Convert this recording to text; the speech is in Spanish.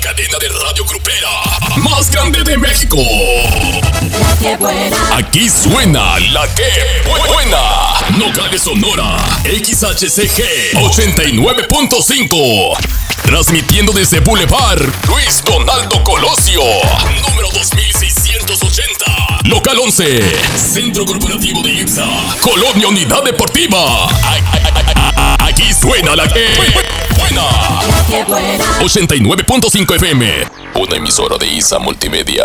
cadena de radio grupera más grande de México. La que buena. Aquí suena la que buena. Nogales Sonora. XHCG 89.5. Transmitiendo desde Boulevard Luis Donaldo Colosio. Número 2680. Local 11. Centro Corporativo de IPSA. Colonia Unidad Deportiva. Aquí suena la que buena. La que buena. 89.5 FM. Una emisora de ISA Multimedia.